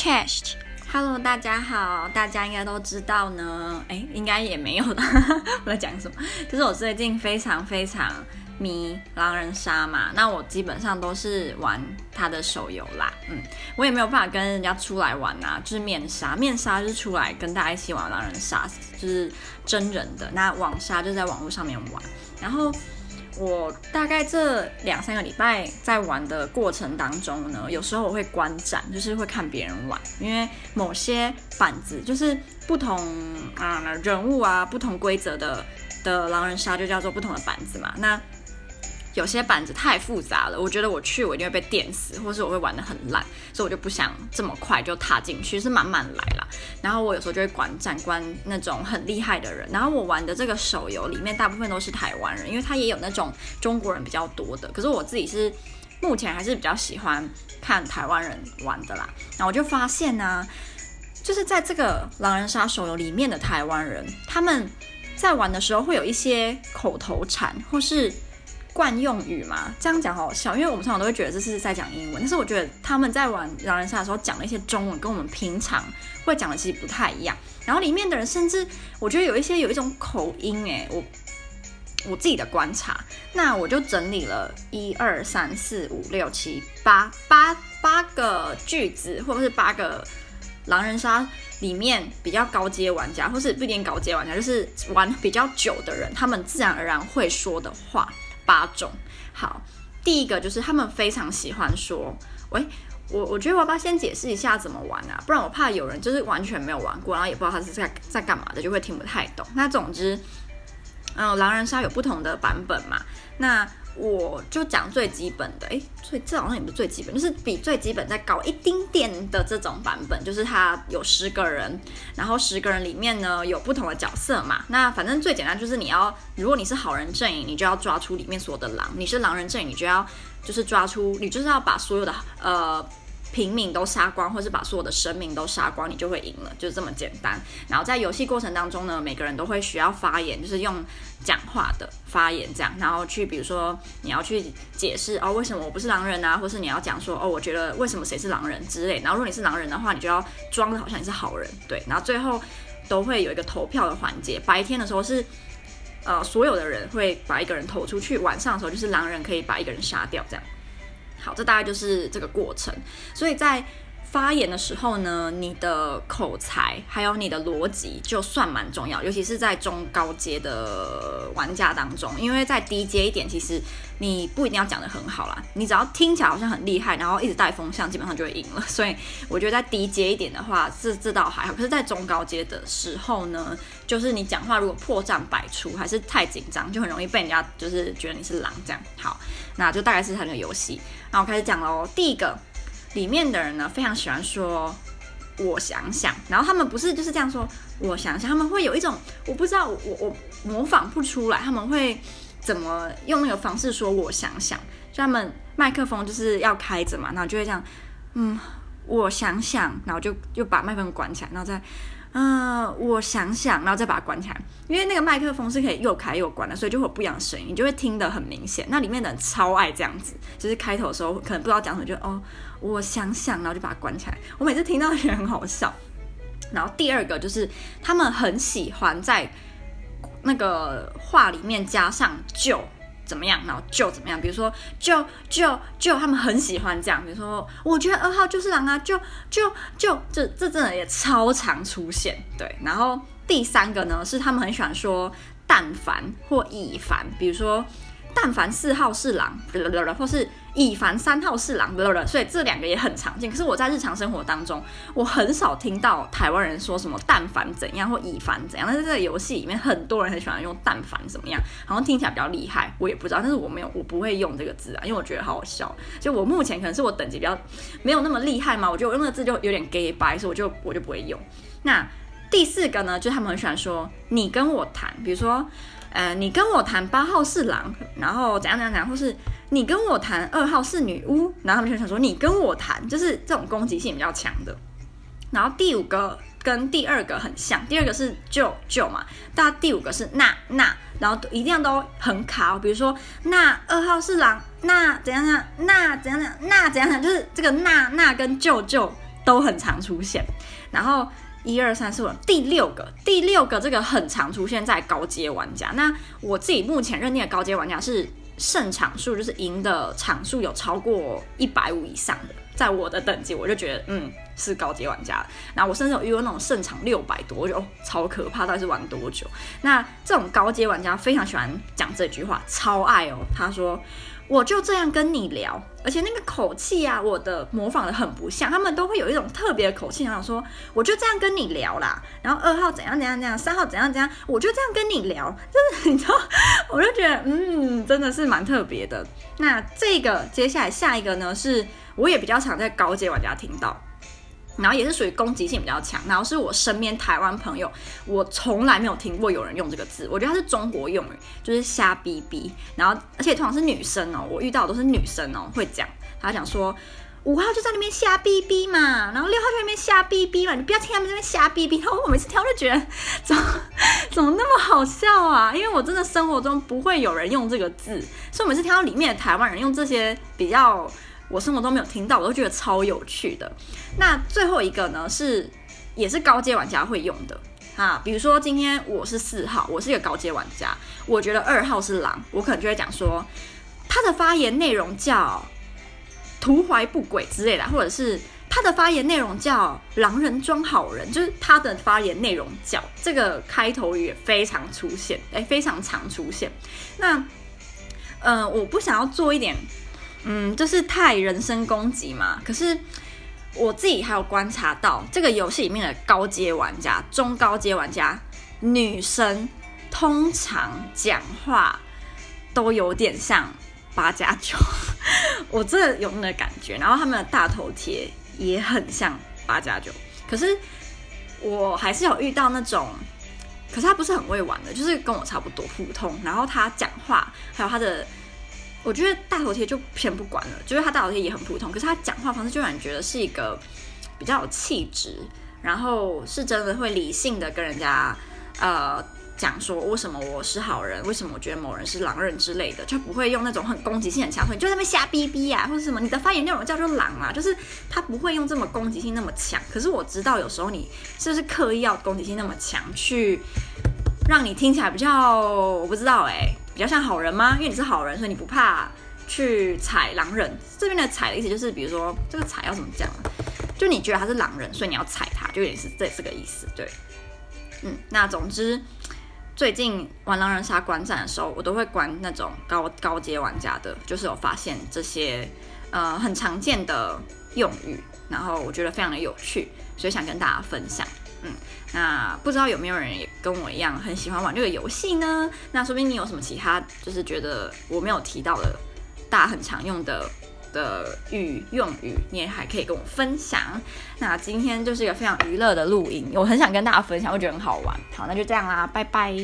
Chest，Hello，大家好，大家应该都知道呢，哎，应该也没有了。我在讲什么？就是我最近非常非常迷狼人杀嘛，那我基本上都是玩他的手游啦。嗯，我也没有办法跟人家出来玩啊，就是面杀，面杀就是出来跟大家一起玩狼人杀，就是真人的。那网杀就在网络上面玩，然后。我大概这两三个礼拜在玩的过程当中呢，有时候我会观展，就是会看别人玩，因为某些板子就是不同啊、人物啊，不同规则的的狼人杀就叫做不同的板子嘛。那有些板子太复杂了，我觉得我去我一定会被电死，或是我会玩得很烂，所以我就不想这么快就踏进去，是慢慢来啦。然后我有时候就会观战，观那种很厉害的人。然后我玩的这个手游里面大部分都是台湾人，因为他也有那种中国人比较多的。可是我自己是目前还是比较喜欢看台湾人玩的啦。然后我就发现呢、就是在这个狼人杀手游里面的台湾人，他们在玩的时候会有一些口头禅，或是。惯用语嘛，这样讲好小，因为我们常常都会觉得这是在讲英文，但是我觉得他们在玩狼人杀的时候讲的一些中文，跟我们平常会讲的其实不太一样。然后里面的人甚至我觉得有一些有一种口音，诶，我我自己的观察，那我就整理了一二三四五六七八八八个句子，或者是八个狼人杀里面比较高阶玩家，或是不一定高阶玩家，就是玩比较久的人，他们自然而然会说的话。八种好，第一个就是他们非常喜欢说，喂，我我觉得我要不要先解释一下怎么玩啊？不然我怕有人就是完全没有玩过，然后也不知道他是在在干嘛的，就会听不太懂。那总之，嗯，狼人杀有不同的版本嘛，那。我就讲最基本的，诶，最这好像也不是最基本，就是比最基本再高一丁点的这种版本，就是它有十个人，然后十个人里面呢有不同的角色嘛。那反正最简单就是你要，如果你是好人阵营，你就要抓出里面所有的狼；你是狼人阵营，你就要就是抓出，你就是要把所有的呃。平民都杀光，或是把所有的生命都杀光，你就会赢了，就是这么简单。然后在游戏过程当中呢，每个人都会需要发言，就是用讲话的发言这样，然后去比如说你要去解释哦，为什么我不是狼人啊，或是你要讲说哦，我觉得为什么谁是狼人之类。然后如果你是狼人的话，你就要装的好像你是好人，对。然后最后都会有一个投票的环节。白天的时候是呃所有的人会把一个人投出去，晚上的时候就是狼人可以把一个人杀掉这样。好，这大概就是这个过程。所以在发言的时候呢，你的口才还有你的逻辑就算蛮重要，尤其是在中高阶的玩家当中。因为在低阶一点，其实你不一定要讲得很好啦，你只要听起来好像很厉害，然后一直带风向，基本上就会赢了。所以我觉得在低阶一点的话，这这倒还好。可是，在中高阶的时候呢，就是你讲话如果破绽百出，还是太紧张，就很容易被人家就是觉得你是狼这样。好，那就大概是他那个游戏。那我开始讲喽。第一个，里面的人呢非常喜欢说“我想想”，然后他们不是就是这样说“我想想”，他们会有一种我不知道，我我模仿不出来，他们会怎么用那个方式说“我想想”？就他们麦克风就是要开着嘛，然后就会这样，嗯，我想想，然后就就把麦克风关起来，然后再。嗯、我想想，然后再把它关起来，因为那个麦克风是可以又开又关的，所以就会有不一样的声音，你就会听得很明显。那里面的人超爱这样子，就是开头的时候可能不知道讲什么，就哦，我想想，然后就把它关起来。我每次听到也很好笑。然后第二个就是他们很喜欢在那个话里面加上就。怎么样？然后就怎么样？比如说，就就就他们很喜欢这样。比如说，我觉得二号就是狼啊，就就就这这真的也超常出现。对，然后第三个呢，是他们很喜欢说但凡或以凡，比如说。但凡四号是狼，或是以凡三号是狼，所以这两个也很常见。可是我在日常生活当中，我很少听到台湾人说什么但凡怎样或以凡怎样。但是这个游戏里面，很多人很喜欢用但凡怎么样，好像听起来比较厉害。我也不知道，但是我没有，我不会用这个字啊，因为我觉得好好笑。就我目前可能是我等级比较没有那么厉害嘛，我觉得我用的字就有点 gay 白，所以我就我就不会用。那第四个呢，就他们很喜欢说你跟我谈，比如说。呃，你跟我谈八号是狼，然后怎样怎样怎样，或是你跟我谈二号是女巫，然后他们就想说你跟我谈，就是这种攻击性比较强的。然后第五个跟第二个很像，第二个是就就嘛，但第五个是那那，然后一定要都很卡哦，比如说那二号是狼，那怎样怎样，那怎样怎样，那怎样怎样，就是这个那那跟就就。都很常出现。然后一二三四五，第六个，第六个这个很常出现在高阶玩家。那我自己目前认定的高阶玩家是胜场数，就是赢的场数有超过一百五以上的，在我的等级，我就觉得嗯是高阶玩家。然后我甚至有遇过那种胜场六百多，我觉得哦超可怕，到底是玩多久？那这种高阶玩家非常喜欢讲这句话，超爱哦。他说。我就这样跟你聊，而且那个口气啊，我的模仿的很不像，他们都会有一种特别的口气，然后说我就这样跟你聊啦，然后二号怎样怎样怎样，三号怎样怎样，我就这样跟你聊，就是你知道，我就觉得嗯，真的是蛮特别的。那这个接下来下一个呢，是我也比较常在高阶玩家听到。然后也是属于攻击性比较强，然后是我身边台湾朋友，我从来没有听过有人用这个字，我觉得它是中国用语，就是瞎逼逼。然后而且通常是女生哦，我遇到的都是女生哦会讲，她讲说五号就在那边瞎逼逼嘛，然后六号就在那边瞎逼逼嘛，你不要听他们在那边瞎逼逼。然后我每次听我就觉得怎么怎么那么好笑啊，因为我真的生活中不会有人用这个字，所以我每次听到里面的台湾人用这些比较。我生活中没有听到，我都觉得超有趣的。那最后一个呢，是也是高阶玩家会用的啊，比如说今天我是四号，我是一个高阶玩家，我觉得二号是狼，我可能就会讲说他的发言内容叫图怀不轨之类的，或者是他的发言内容叫狼人装好人，就是他的发言内容叫这个开头语也非常出现，哎，非常常出现。那呃，我不想要做一点。嗯，就是太人身攻击嘛。可是我自己还有观察到，这个游戏里面的高阶玩家、中高阶玩家，女生通常讲话都有点像八加九，我真的有那个感觉。然后他们的大头贴也很像八加九。可是我还是有遇到那种，可是他不是很会玩的，就是跟我差不多普通。然后他讲话还有他的。我觉得大头贴就偏不管了，就是他大头贴也很普通，可是他讲话方式就让人觉得是一个比较有气质，然后是真的会理性的跟人家呃讲说为什么我是好人，为什么我觉得某人是狼人之类的，就不会用那种很攻击性很强，所以就在那边瞎逼逼呀，或者什么你的发言内容叫做狼啊，就是他不会用这么攻击性那么强。可是我知道有时候你是不是刻意要攻击性那么强，去让你听起来比较，我不知道哎、比较像好人吗？因为你是好人，所以你不怕去踩狼人。这边的踩的意思就是，比如说这个踩要怎么讲？就你觉得他是狼人，所以你要踩他，就也是这这个意思。对，嗯，那总之最近玩狼人杀观战的时候，我都会关那种高高阶玩家的，就是有发现这些呃很常见的用语，然后我觉得非常的有趣，所以想跟大家分享。嗯，那不知道有没有人也跟我一样很喜欢玩这个游戏呢？那说不定你有什么其他就是觉得我没有提到的，大家很常用的的语用语，你也还可以跟我分享。那今天就是一个非常娱乐的录音，我很想跟大家分享，我觉得很好玩。好，那就这样啦，拜拜。